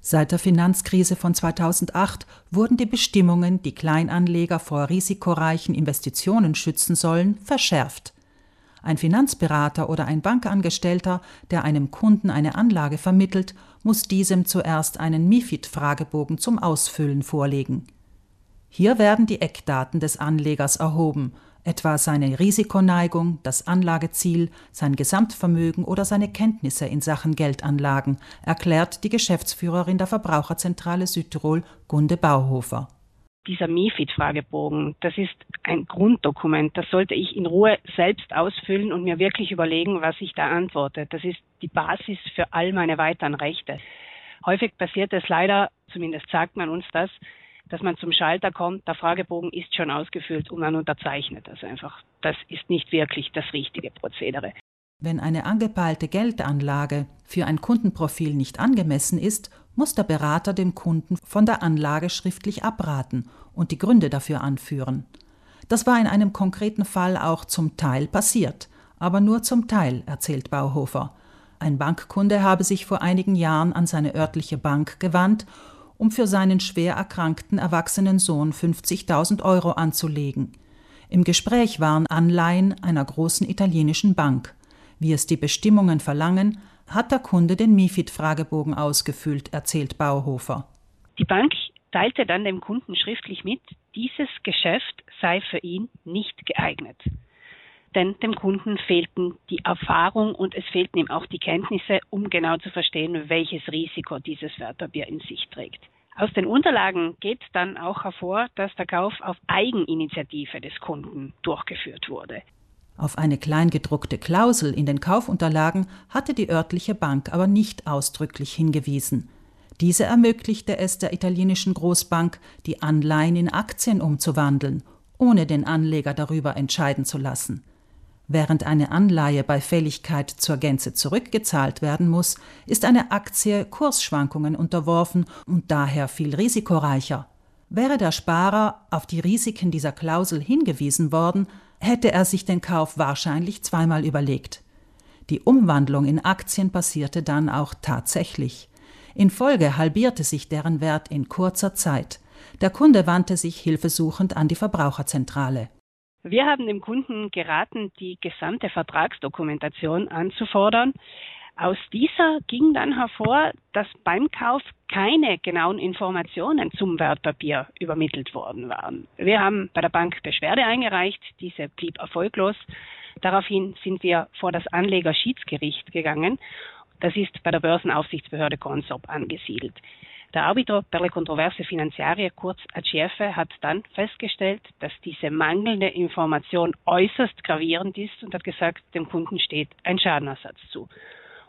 Seit der Finanzkrise von 2008 wurden die Bestimmungen, die Kleinanleger vor risikoreichen Investitionen schützen sollen, verschärft. Ein Finanzberater oder ein Bankangestellter, der einem Kunden eine Anlage vermittelt, muss diesem zuerst einen MIFID-Fragebogen zum Ausfüllen vorlegen. Hier werden die Eckdaten des Anlegers erhoben, etwa seine Risikoneigung, das Anlageziel, sein Gesamtvermögen oder seine Kenntnisse in Sachen Geldanlagen, erklärt die Geschäftsführerin der Verbraucherzentrale Südtirol, Gunde Bauhofer. Dieser MIFID-Fragebogen, das ist ein Grunddokument. Das sollte ich in Ruhe selbst ausfüllen und mir wirklich überlegen, was ich da antworte. Das ist die Basis für all meine weiteren Rechte. Häufig passiert es leider, zumindest sagt man uns das, dass man zum Schalter kommt, der Fragebogen ist schon ausgefüllt und man unterzeichnet das einfach. Das ist nicht wirklich das richtige Prozedere. Wenn eine angepeilte Geldanlage für ein Kundenprofil nicht angemessen ist, muss der Berater dem Kunden von der Anlage schriftlich abraten und die Gründe dafür anführen. Das war in einem konkreten Fall auch zum Teil passiert, aber nur zum Teil, erzählt Bauhofer. Ein Bankkunde habe sich vor einigen Jahren an seine örtliche Bank gewandt um für seinen schwer erkrankten erwachsenen Sohn 50.000 Euro anzulegen. Im Gespräch waren Anleihen einer großen italienischen Bank. Wie es die Bestimmungen verlangen, hat der Kunde den MIFID-Fragebogen ausgefüllt, erzählt Bauhofer. Die Bank teilte dann dem Kunden schriftlich mit, dieses Geschäft sei für ihn nicht geeignet. Denn dem Kunden fehlten die Erfahrung und es fehlten ihm auch die Kenntnisse, um genau zu verstehen, welches Risiko dieses Wertpapier in sich trägt. Aus den Unterlagen geht dann auch hervor, dass der Kauf auf Eigeninitiative des Kunden durchgeführt wurde. Auf eine kleingedruckte Klausel in den Kaufunterlagen hatte die örtliche Bank aber nicht ausdrücklich hingewiesen. Diese ermöglichte es der italienischen Großbank, die Anleihen in Aktien umzuwandeln, ohne den Anleger darüber entscheiden zu lassen. Während eine Anleihe bei Fälligkeit zur Gänze zurückgezahlt werden muss, ist eine Aktie Kursschwankungen unterworfen und daher viel risikoreicher. Wäre der Sparer auf die Risiken dieser Klausel hingewiesen worden, hätte er sich den Kauf wahrscheinlich zweimal überlegt. Die Umwandlung in Aktien passierte dann auch tatsächlich. In Folge halbierte sich deren Wert in kurzer Zeit. Der Kunde wandte sich hilfesuchend an die Verbraucherzentrale. Wir haben dem Kunden geraten, die gesamte Vertragsdokumentation anzufordern. Aus dieser ging dann hervor, dass beim Kauf keine genauen Informationen zum Wertpapier übermittelt worden waren. Wir haben bei der Bank Beschwerde eingereicht, diese blieb erfolglos. Daraufhin sind wir vor das Anlegerschiedsgericht gegangen. Das ist bei der Börsenaufsichtsbehörde Consop angesiedelt. Der Arbitro per le Controverse Finanziarie, kurz ACF, hat dann festgestellt, dass diese mangelnde Information äußerst gravierend ist und hat gesagt, dem Kunden steht ein Schadenersatz zu.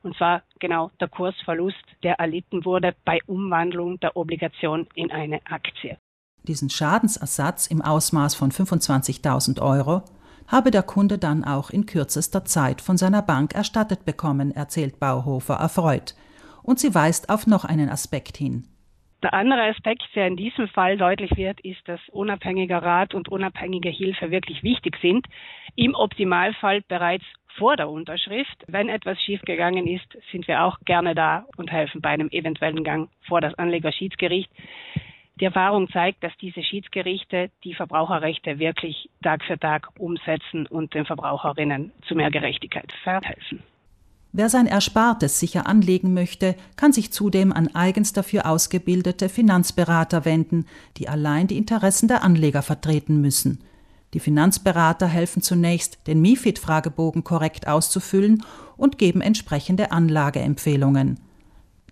Und zwar genau der Kursverlust, der erlitten wurde bei Umwandlung der Obligation in eine Aktie. Diesen Schadensersatz im Ausmaß von 25.000 Euro habe der Kunde dann auch in kürzester Zeit von seiner Bank erstattet bekommen, erzählt Bauhofer erfreut. Und sie weist auf noch einen Aspekt hin. Der andere Aspekt, der in diesem Fall deutlich wird, ist, dass unabhängiger Rat und unabhängige Hilfe wirklich wichtig sind. Im Optimalfall bereits vor der Unterschrift. Wenn etwas schiefgegangen ist, sind wir auch gerne da und helfen bei einem eventuellen Gang vor das Anlegerschiedsgericht. Die Erfahrung zeigt, dass diese Schiedsgerichte die Verbraucherrechte wirklich Tag für Tag umsetzen und den Verbraucherinnen zu mehr Gerechtigkeit verhelfen. Wer sein Erspartes sicher anlegen möchte, kann sich zudem an eigens dafür ausgebildete Finanzberater wenden, die allein die Interessen der Anleger vertreten müssen. Die Finanzberater helfen zunächst, den MIFID-Fragebogen korrekt auszufüllen und geben entsprechende Anlageempfehlungen.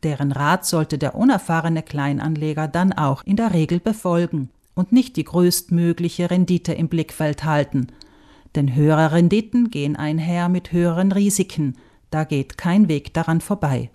Deren Rat sollte der unerfahrene Kleinanleger dann auch in der Regel befolgen und nicht die größtmögliche Rendite im Blickfeld halten. Denn höhere Renditen gehen einher mit höheren Risiken, da geht kein Weg daran vorbei.